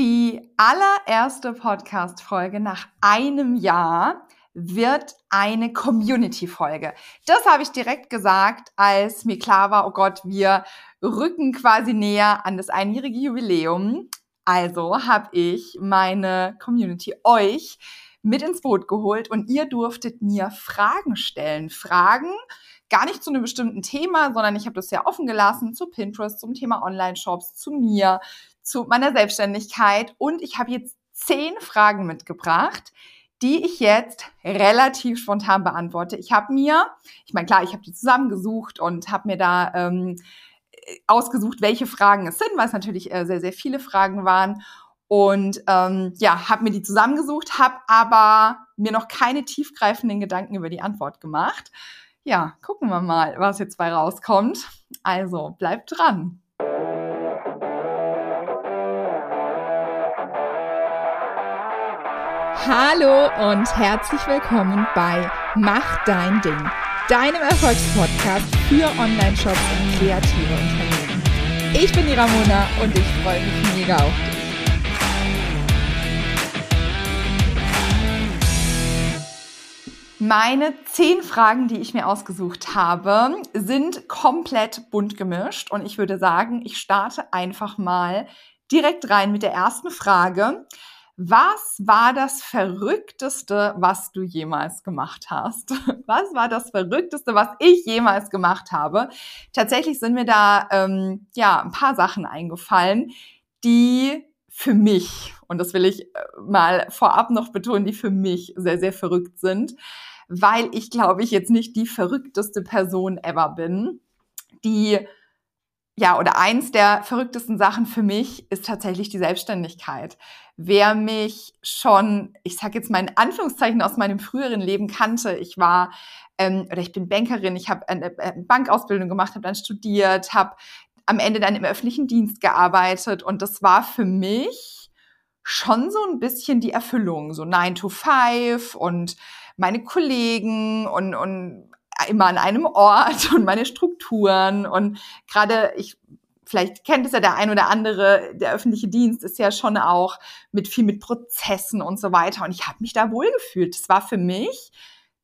Die allererste Podcast-Folge nach einem Jahr wird eine Community-Folge. Das habe ich direkt gesagt, als mir klar war, oh Gott, wir rücken quasi näher an das einjährige Jubiläum. Also habe ich meine Community euch mit ins Boot geholt und ihr durftet mir Fragen stellen. Fragen gar nicht zu einem bestimmten Thema, sondern ich habe das sehr offen gelassen zu Pinterest, zum Thema Online-Shops, zu mir, zu meiner Selbstständigkeit und ich habe jetzt zehn Fragen mitgebracht, die ich jetzt relativ spontan beantworte. Ich habe mir, ich meine, klar, ich habe die zusammengesucht und habe mir da ähm, ausgesucht, welche Fragen es sind, weil es natürlich äh, sehr, sehr viele Fragen waren. Und ähm, ja, habe mir die zusammengesucht, habe aber mir noch keine tiefgreifenden Gedanken über die Antwort gemacht. Ja, gucken wir mal, was jetzt bei rauskommt. Also bleibt dran. Hallo und herzlich willkommen bei Mach dein Ding, deinem Erfolgspodcast für Online-Shops und kreative Unternehmen. Ich bin die Ramona und ich freue mich mega auf dich. Meine zehn Fragen, die ich mir ausgesucht habe, sind komplett bunt gemischt und ich würde sagen, ich starte einfach mal direkt rein mit der ersten Frage. Was war das Verrückteste, was du jemals gemacht hast? Was war das Verrückteste, was ich jemals gemacht habe? Tatsächlich sind mir da ähm, ja ein paar Sachen eingefallen, die für mich, und das will ich äh, mal vorab noch betonen, die für mich sehr, sehr verrückt sind, weil ich glaube ich jetzt nicht die verrückteste Person ever bin, die ja, oder eins der verrücktesten Sachen für mich ist tatsächlich die Selbstständigkeit. Wer mich schon, ich sage jetzt mal in Anführungszeichen aus meinem früheren Leben kannte, ich war ähm, oder ich bin Bankerin, ich habe eine, eine Bankausbildung gemacht, habe dann studiert, habe am Ende dann im öffentlichen Dienst gearbeitet. Und das war für mich schon so ein bisschen die Erfüllung, so 9 to 5 und meine Kollegen und, und immer an einem Ort und meine Strukturen. Und gerade ich vielleicht kennt es ja der ein oder andere, der öffentliche Dienst ist ja schon auch mit viel mit Prozessen und so weiter und ich habe mich da wohlgefühlt. Das war für mich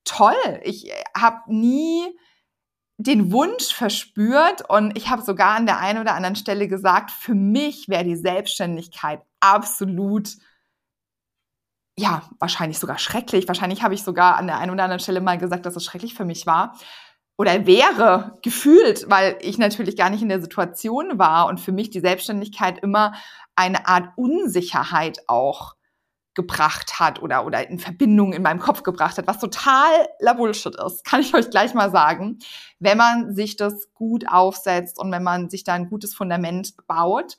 toll. Ich habe nie den Wunsch verspürt und ich habe sogar an der einen oder anderen Stelle gesagt, für mich wäre die Selbstständigkeit absolut ja, wahrscheinlich sogar schrecklich. Wahrscheinlich habe ich sogar an der einen oder anderen Stelle mal gesagt, dass es schrecklich für mich war. Oder wäre gefühlt, weil ich natürlich gar nicht in der Situation war und für mich die Selbstständigkeit immer eine Art Unsicherheit auch gebracht hat oder, oder in Verbindung in meinem Kopf gebracht hat, was total la Bullshit ist, kann ich euch gleich mal sagen. Wenn man sich das gut aufsetzt und wenn man sich da ein gutes Fundament baut,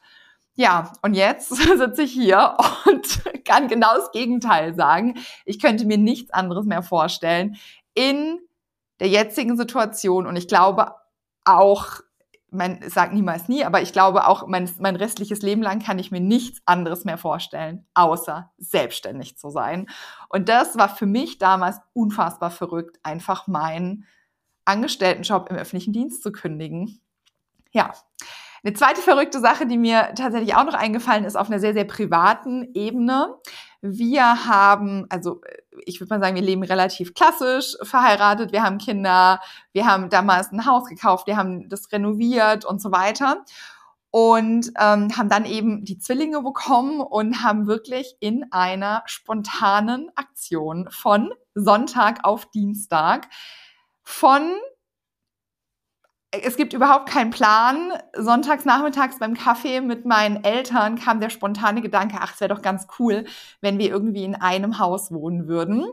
ja, und jetzt sitze ich hier und kann genau das Gegenteil sagen. Ich könnte mir nichts anderes mehr vorstellen in der jetzigen Situation. Und ich glaube auch, man sagt niemals nie, aber ich glaube auch, mein, mein restliches Leben lang kann ich mir nichts anderes mehr vorstellen, außer selbstständig zu sein. Und das war für mich damals unfassbar verrückt, einfach meinen Angestelltenjob im öffentlichen Dienst zu kündigen. Ja. Eine zweite verrückte Sache, die mir tatsächlich auch noch eingefallen ist, auf einer sehr, sehr privaten Ebene. Wir haben, also ich würde mal sagen, wir leben relativ klassisch verheiratet, wir haben Kinder, wir haben damals ein Haus gekauft, wir haben das renoviert und so weiter. Und ähm, haben dann eben die Zwillinge bekommen und haben wirklich in einer spontanen Aktion von Sonntag auf Dienstag von es gibt überhaupt keinen Plan. Sonntags nachmittags beim Kaffee mit meinen Eltern kam der spontane Gedanke, ach, es wäre doch ganz cool, wenn wir irgendwie in einem Haus wohnen würden.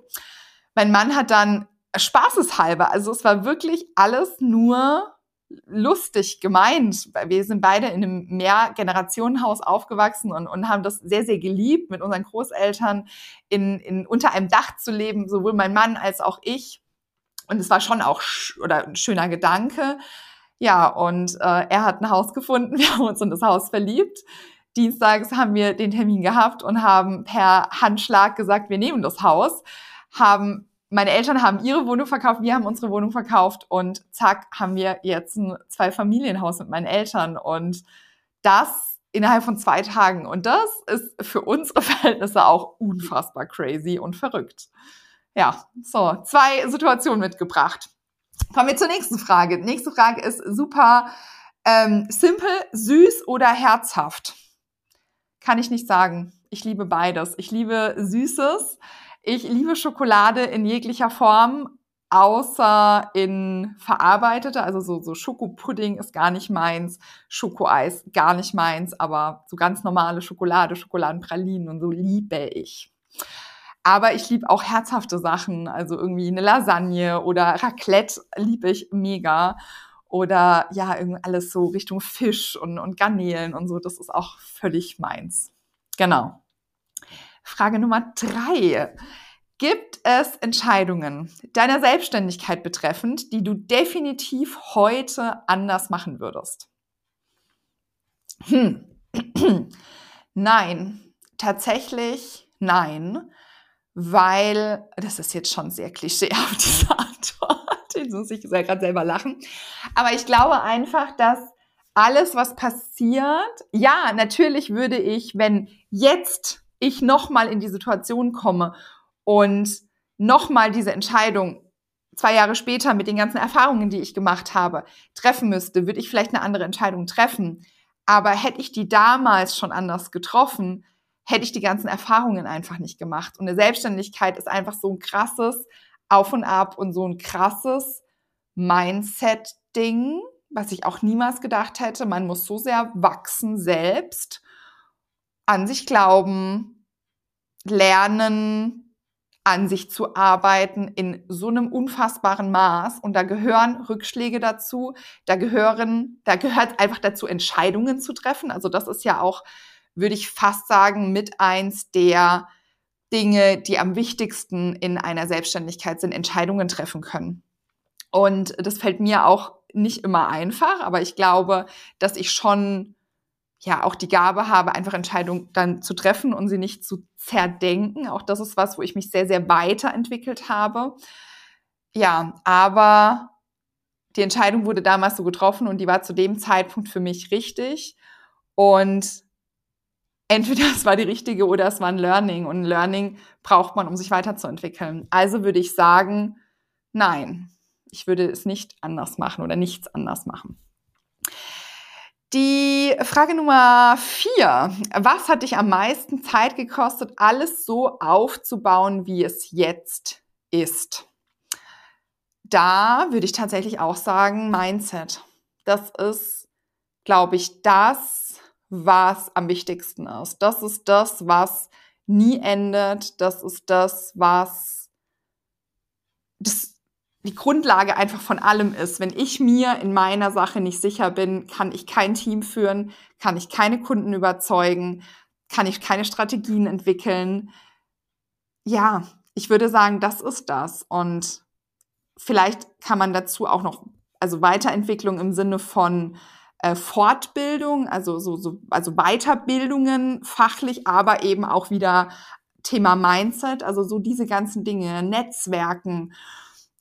Mein Mann hat dann spaßeshalber, also es war wirklich alles nur lustig gemeint. Wir sind beide in einem Mehrgenerationenhaus aufgewachsen und, und haben das sehr, sehr geliebt, mit unseren Großeltern in, in, unter einem Dach zu leben, sowohl mein Mann als auch ich. Und es war schon auch oder ein schöner Gedanke. Ja, und äh, er hat ein Haus gefunden. Wir haben uns in das Haus verliebt. Dienstags haben wir den Termin gehabt und haben per Handschlag gesagt, wir nehmen das Haus. Haben meine Eltern haben ihre Wohnung verkauft, wir haben unsere Wohnung verkauft und zack haben wir jetzt ein Zwei-Familienhaus mit meinen Eltern und das innerhalb von zwei Tagen. Und das ist für unsere Verhältnisse auch unfassbar crazy und verrückt. Ja, so, zwei Situationen mitgebracht. Kommen wir zur nächsten Frage. Nächste Frage ist super ähm, simpel, süß oder herzhaft. Kann ich nicht sagen. Ich liebe beides. Ich liebe Süßes. Ich liebe Schokolade in jeglicher Form, außer in verarbeitete. Also so, so Schokopudding ist gar nicht meins, Schokoeis gar nicht meins, aber so ganz normale Schokolade, Schokoladenpralinen und so liebe ich. Aber ich liebe auch herzhafte Sachen, also irgendwie eine Lasagne oder Raclette liebe ich mega. Oder ja, alles so Richtung Fisch und, und Garnelen und so, das ist auch völlig meins. Genau. Frage Nummer drei. Gibt es Entscheidungen deiner Selbstständigkeit betreffend, die du definitiv heute anders machen würdest? Hm. nein, tatsächlich nein weil, das ist jetzt schon sehr klischeehaft, diese Antwort, jetzt muss ich gerade selber lachen, aber ich glaube einfach, dass alles, was passiert, ja, natürlich würde ich, wenn jetzt ich nochmal in die Situation komme und nochmal diese Entscheidung zwei Jahre später mit den ganzen Erfahrungen, die ich gemacht habe, treffen müsste, würde ich vielleicht eine andere Entscheidung treffen. Aber hätte ich die damals schon anders getroffen, hätte ich die ganzen Erfahrungen einfach nicht gemacht. Und eine Selbstständigkeit ist einfach so ein krasses Auf und Ab und so ein krasses Mindset-Ding, was ich auch niemals gedacht hätte. Man muss so sehr wachsen selbst, an sich glauben, lernen, an sich zu arbeiten in so einem unfassbaren Maß. Und da gehören Rückschläge dazu. Da gehören, da gehört einfach dazu, Entscheidungen zu treffen. Also das ist ja auch würde ich fast sagen, mit eins der Dinge, die am wichtigsten in einer Selbstständigkeit sind, Entscheidungen treffen können. Und das fällt mir auch nicht immer einfach, aber ich glaube, dass ich schon ja auch die Gabe habe, einfach Entscheidungen dann zu treffen und sie nicht zu zerdenken. Auch das ist was, wo ich mich sehr, sehr weiterentwickelt habe. Ja, aber die Entscheidung wurde damals so getroffen und die war zu dem Zeitpunkt für mich richtig. Und entweder es war die richtige oder es war ein Learning. Und ein Learning braucht man, um sich weiterzuentwickeln. Also würde ich sagen, nein, ich würde es nicht anders machen oder nichts anders machen. Die Frage Nummer vier. Was hat dich am meisten Zeit gekostet, alles so aufzubauen, wie es jetzt ist? Da würde ich tatsächlich auch sagen, Mindset. Das ist, glaube ich, das, was am wichtigsten ist. Das ist das, was nie endet. Das ist das, was das die Grundlage einfach von allem ist. Wenn ich mir in meiner Sache nicht sicher bin, kann ich kein Team führen, kann ich keine Kunden überzeugen, kann ich keine Strategien entwickeln. Ja, ich würde sagen, das ist das. Und vielleicht kann man dazu auch noch, also Weiterentwicklung im Sinne von äh, Fortbildung, also so, so, also Weiterbildungen fachlich, aber eben auch wieder Thema Mindset, also so diese ganzen Dinge, Netzwerken,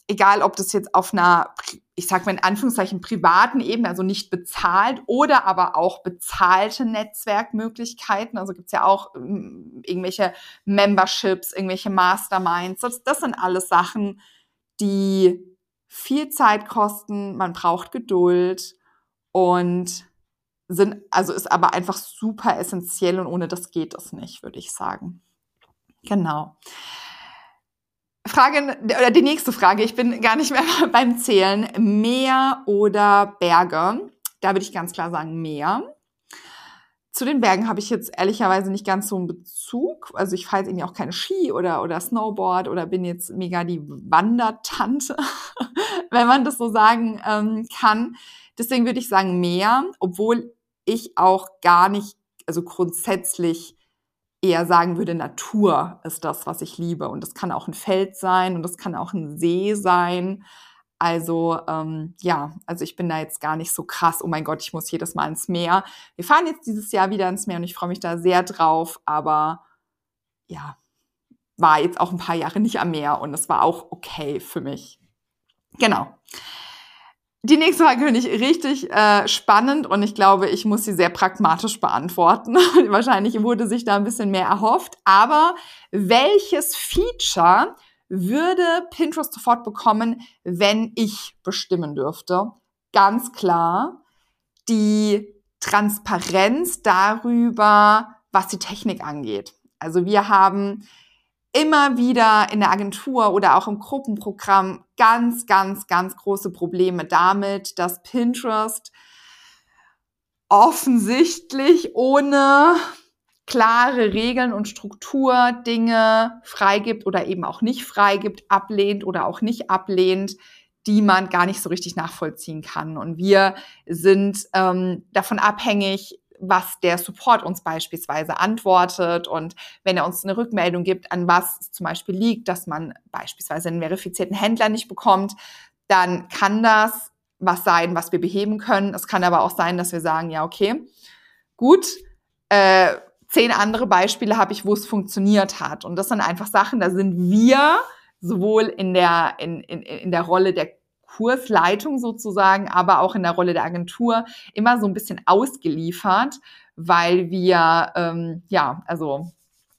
egal ob das jetzt auf einer, ich sag mal in Anführungszeichen, privaten Ebene, also nicht bezahlt oder aber auch bezahlte Netzwerkmöglichkeiten. Also gibt's ja auch ähm, irgendwelche Memberships, irgendwelche Masterminds. Das, das sind alles Sachen, die viel Zeit kosten, man braucht Geduld und sind, also ist aber einfach super essentiell und ohne das geht es nicht, würde ich sagen. Genau. Frage, oder die nächste Frage, ich bin gar nicht mehr beim Zählen. Meer oder Berge? Da würde ich ganz klar sagen Meer. Zu den Bergen habe ich jetzt ehrlicherweise nicht ganz so einen Bezug. Also ich fahre jetzt irgendwie auch keine Ski oder, oder Snowboard oder bin jetzt mega die Wandertante, wenn man das so sagen ähm, kann. Deswegen würde ich sagen mehr, obwohl ich auch gar nicht, also grundsätzlich eher sagen würde, Natur ist das, was ich liebe. Und das kann auch ein Feld sein und das kann auch ein See sein. Also ähm, ja, also ich bin da jetzt gar nicht so krass, oh mein Gott, ich muss jedes Mal ins Meer. Wir fahren jetzt dieses Jahr wieder ins Meer und ich freue mich da sehr drauf, aber ja, war jetzt auch ein paar Jahre nicht am Meer und es war auch okay für mich. Genau. Die nächste Frage finde ich richtig äh, spannend und ich glaube, ich muss sie sehr pragmatisch beantworten. Wahrscheinlich wurde sich da ein bisschen mehr erhofft. Aber welches Feature würde Pinterest sofort bekommen, wenn ich bestimmen dürfte? Ganz klar die Transparenz darüber, was die Technik angeht. Also wir haben immer wieder in der Agentur oder auch im Gruppenprogramm ganz, ganz, ganz große Probleme damit, dass Pinterest offensichtlich ohne klare Regeln und Struktur Dinge freigibt oder eben auch nicht freigibt, ablehnt oder auch nicht ablehnt, die man gar nicht so richtig nachvollziehen kann. Und wir sind ähm, davon abhängig, was der Support uns beispielsweise antwortet und wenn er uns eine Rückmeldung gibt, an was es zum Beispiel liegt, dass man beispielsweise einen verifizierten Händler nicht bekommt, dann kann das was sein, was wir beheben können. Es kann aber auch sein, dass wir sagen, ja, okay, gut, äh, zehn andere Beispiele habe ich, wo es funktioniert hat. Und das sind einfach Sachen, da sind wir sowohl in der, in, in, in der Rolle der Kursleitung sozusagen, aber auch in der Rolle der Agentur immer so ein bisschen ausgeliefert, weil wir, ähm, ja, also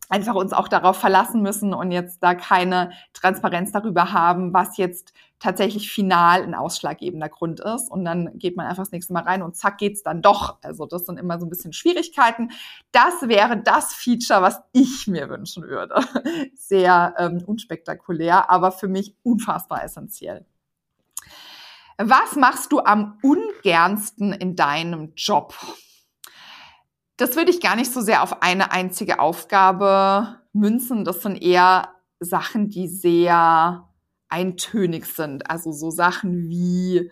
einfach uns auch darauf verlassen müssen und jetzt da keine Transparenz darüber haben, was jetzt tatsächlich final ein ausschlaggebender Grund ist. Und dann geht man einfach das nächste Mal rein und zack geht's dann doch. Also das sind immer so ein bisschen Schwierigkeiten. Das wäre das Feature, was ich mir wünschen würde. Sehr ähm, unspektakulär, aber für mich unfassbar essentiell. Was machst du am ungernsten in deinem Job? Das würde ich gar nicht so sehr auf eine einzige Aufgabe münzen. Das sind eher Sachen, die sehr eintönig sind. Also so Sachen wie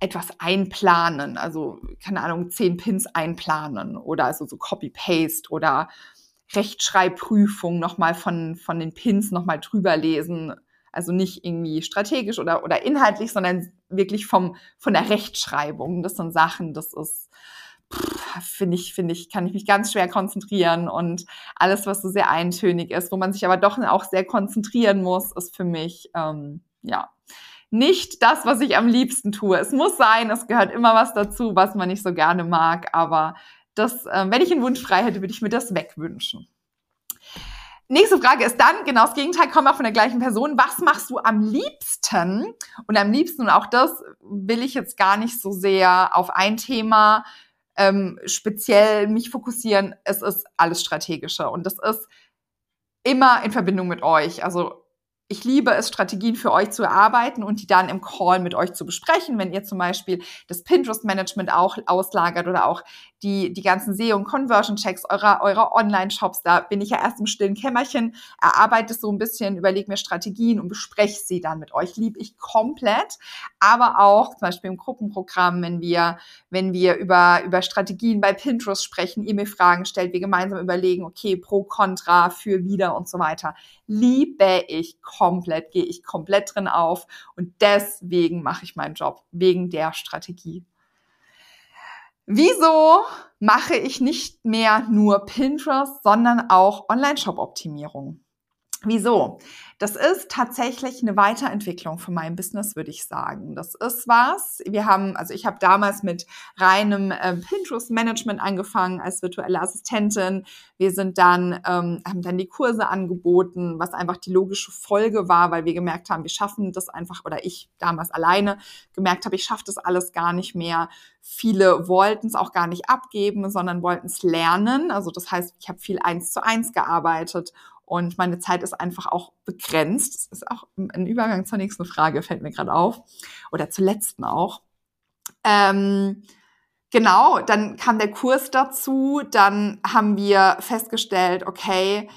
etwas einplanen, also keine Ahnung, zehn Pins einplanen oder also so Copy-Paste oder Rechtschreibprüfung nochmal von, von den Pins nochmal drüber lesen, also nicht irgendwie strategisch oder, oder inhaltlich, sondern wirklich vom, von der Rechtschreibung. Das sind Sachen, das ist, finde ich, finde ich, kann ich mich ganz schwer konzentrieren und alles, was so sehr eintönig ist, wo man sich aber doch auch sehr konzentrieren muss, ist für mich, ähm, ja, nicht das, was ich am liebsten tue. Es muss sein, es gehört immer was dazu, was man nicht so gerne mag, aber das, äh, wenn ich einen Wunsch frei hätte, würde ich mir das wegwünschen. Nächste Frage ist dann, genau das Gegenteil, kommt auch von der gleichen Person. Was machst du am liebsten? Und am liebsten, und auch das will ich jetzt gar nicht so sehr auf ein Thema ähm, speziell mich fokussieren. Es ist alles strategische und das ist immer in Verbindung mit euch. Also ich liebe es, Strategien für euch zu erarbeiten und die dann im Call mit euch zu besprechen. Wenn ihr zum Beispiel das Pinterest-Management auch auslagert oder auch die, die ganzen SEO- und Conversion-Checks eurer, eurer Online-Shops, da bin ich ja erst im stillen Kämmerchen, erarbeite so ein bisschen, überlege mir Strategien und bespreche sie dann mit euch. Liebe ich komplett. Aber auch zum Beispiel im Gruppenprogramm, wenn wir, wenn wir über, über Strategien bei Pinterest sprechen, ihr mir Fragen stellt, wir gemeinsam überlegen, okay, pro, contra, für, wieder und so weiter. Liebe ich komplett, gehe ich komplett drin auf und deswegen mache ich meinen Job, wegen der Strategie. Wieso mache ich nicht mehr nur Pinterest, sondern auch Online-Shop-Optimierung? Wieso? Das ist tatsächlich eine Weiterentwicklung von meinem Business, würde ich sagen. Das ist was. Wir haben, also ich habe damals mit reinem äh, Pinterest-Management angefangen als virtuelle Assistentin. Wir sind dann, ähm, haben dann die Kurse angeboten, was einfach die logische Folge war, weil wir gemerkt haben, wir schaffen das einfach, oder ich damals alleine gemerkt habe, ich schaffe das alles gar nicht mehr. Viele wollten es auch gar nicht abgeben, sondern wollten es lernen. Also das heißt, ich habe viel eins zu eins gearbeitet und meine Zeit ist einfach auch begrenzt. Das ist auch ein Übergang zur nächsten Frage, fällt mir gerade auf. Oder zur letzten auch. Ähm, genau, dann kam der Kurs dazu. Dann haben wir festgestellt, okay,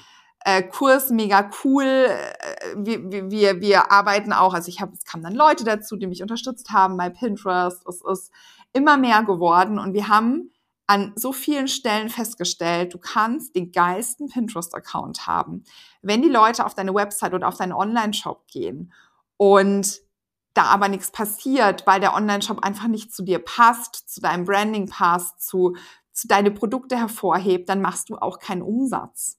äh, Kurs mega cool. Äh, wir, wir, wir arbeiten auch, also ich habe, es kamen dann Leute dazu, die mich unterstützt haben bei Pinterest. Es ist immer mehr geworden und wir haben an so vielen Stellen festgestellt, du kannst den geilsten Pinterest-Account haben. Wenn die Leute auf deine Website oder auf deinen Online-Shop gehen und da aber nichts passiert, weil der Online-Shop einfach nicht zu dir passt, zu deinem Branding passt, zu, zu deine Produkte hervorhebt, dann machst du auch keinen Umsatz.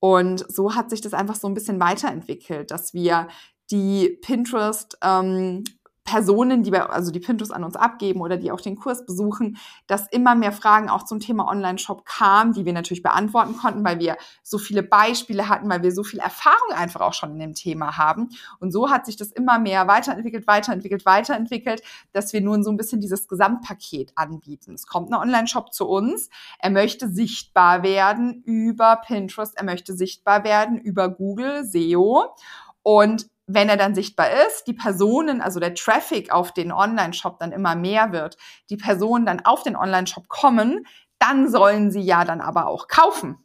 Und so hat sich das einfach so ein bisschen weiterentwickelt, dass wir die Pinterest ähm, Personen, die bei, also die Pintus an uns abgeben oder die auch den Kurs besuchen, dass immer mehr Fragen auch zum Thema Online-Shop kamen, die wir natürlich beantworten konnten, weil wir so viele Beispiele hatten, weil wir so viel Erfahrung einfach auch schon in dem Thema haben. Und so hat sich das immer mehr weiterentwickelt, weiterentwickelt, weiterentwickelt, dass wir nun so ein bisschen dieses Gesamtpaket anbieten. Es kommt ein Online-Shop zu uns. Er möchte sichtbar werden über Pinterest. Er möchte sichtbar werden über Google, SEO. Und wenn er dann sichtbar ist, die Personen, also der Traffic auf den Online-Shop dann immer mehr wird, die Personen dann auf den Online-Shop kommen, dann sollen sie ja dann aber auch kaufen.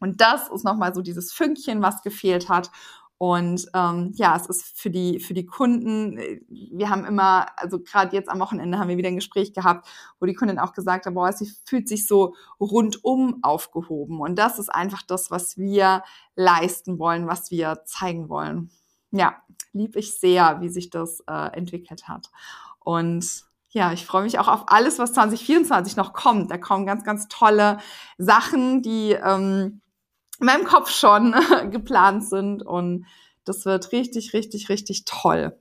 Und das ist nochmal so dieses Fünkchen, was gefehlt hat. Und ähm, ja, es ist für die, für die Kunden, wir haben immer, also gerade jetzt am Wochenende haben wir wieder ein Gespräch gehabt, wo die Kundin auch gesagt hat, boah, sie fühlt sich so rundum aufgehoben. Und das ist einfach das, was wir leisten wollen, was wir zeigen wollen ja, lieb ich sehr, wie sich das äh, entwickelt hat. Und ja, ich freue mich auch auf alles, was 2024 noch kommt. Da kommen ganz, ganz tolle Sachen, die ähm, in meinem Kopf schon geplant sind. Und das wird richtig, richtig, richtig toll.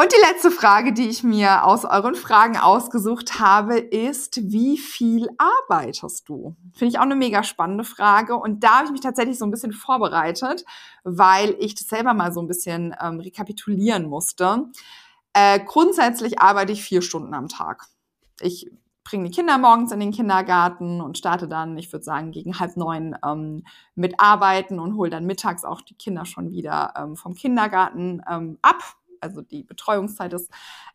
Und die letzte Frage, die ich mir aus euren Fragen ausgesucht habe, ist, wie viel arbeitest du? Finde ich auch eine mega spannende Frage. Und da habe ich mich tatsächlich so ein bisschen vorbereitet, weil ich das selber mal so ein bisschen ähm, rekapitulieren musste. Äh, grundsätzlich arbeite ich vier Stunden am Tag. Ich bringe die Kinder morgens in den Kindergarten und starte dann, ich würde sagen, gegen halb neun ähm, mit Arbeiten und hole dann mittags auch die Kinder schon wieder ähm, vom Kindergarten ähm, ab also die Betreuungszeit ist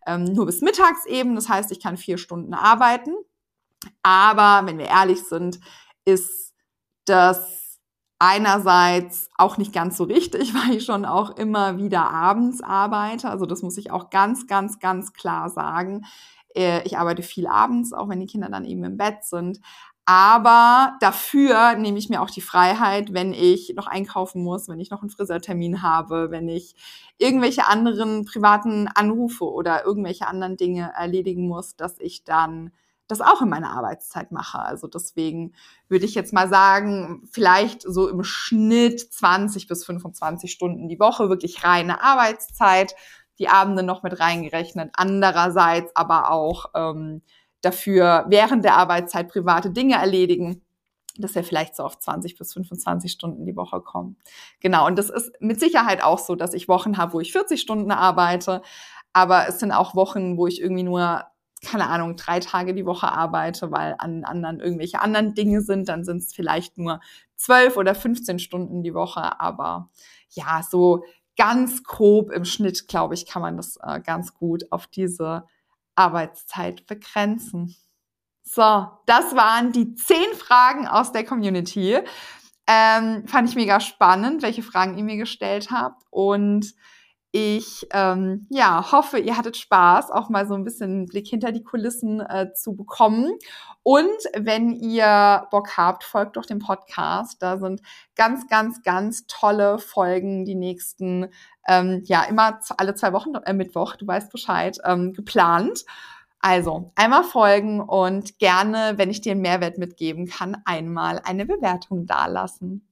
ähm, nur bis mittags eben. Das heißt, ich kann vier Stunden arbeiten. Aber wenn wir ehrlich sind, ist das einerseits auch nicht ganz so richtig, weil ich schon auch immer wieder abends arbeite. Also das muss ich auch ganz, ganz, ganz klar sagen. Äh, ich arbeite viel abends, auch wenn die Kinder dann eben im Bett sind. Aber dafür nehme ich mir auch die Freiheit, wenn ich noch einkaufen muss, wenn ich noch einen Friseurtermin habe, wenn ich irgendwelche anderen privaten Anrufe oder irgendwelche anderen Dinge erledigen muss, dass ich dann das auch in meiner Arbeitszeit mache. Also deswegen würde ich jetzt mal sagen, vielleicht so im Schnitt 20 bis 25 Stunden die Woche, wirklich reine Arbeitszeit, die Abende noch mit reingerechnet. Andererseits aber auch ähm, dafür während der Arbeitszeit private Dinge erledigen, dass wir vielleicht so auf 20 bis 25 Stunden die Woche kommen. Genau, und das ist mit Sicherheit auch so, dass ich Wochen habe, wo ich 40 Stunden arbeite, aber es sind auch Wochen, wo ich irgendwie nur keine Ahnung, drei Tage die Woche arbeite, weil an anderen irgendwelche anderen Dinge sind, dann sind es vielleicht nur zwölf oder 15 Stunden die Woche. Aber ja, so ganz grob im Schnitt, glaube ich, kann man das äh, ganz gut auf diese Arbeitszeit begrenzen. So, das waren die zehn Fragen aus der Community. Ähm, fand ich mega spannend, welche Fragen ihr mir gestellt habt. Und ich ähm, ja, hoffe, ihr hattet Spaß, auch mal so ein bisschen einen Blick hinter die Kulissen äh, zu bekommen. Und wenn ihr Bock habt, folgt doch dem Podcast. Da sind ganz, ganz, ganz tolle Folgen die nächsten, ähm, ja, immer alle zwei Wochen, äh, Mittwoch, du weißt Bescheid, ähm, geplant. Also einmal folgen und gerne, wenn ich dir einen Mehrwert mitgeben kann, einmal eine Bewertung dalassen.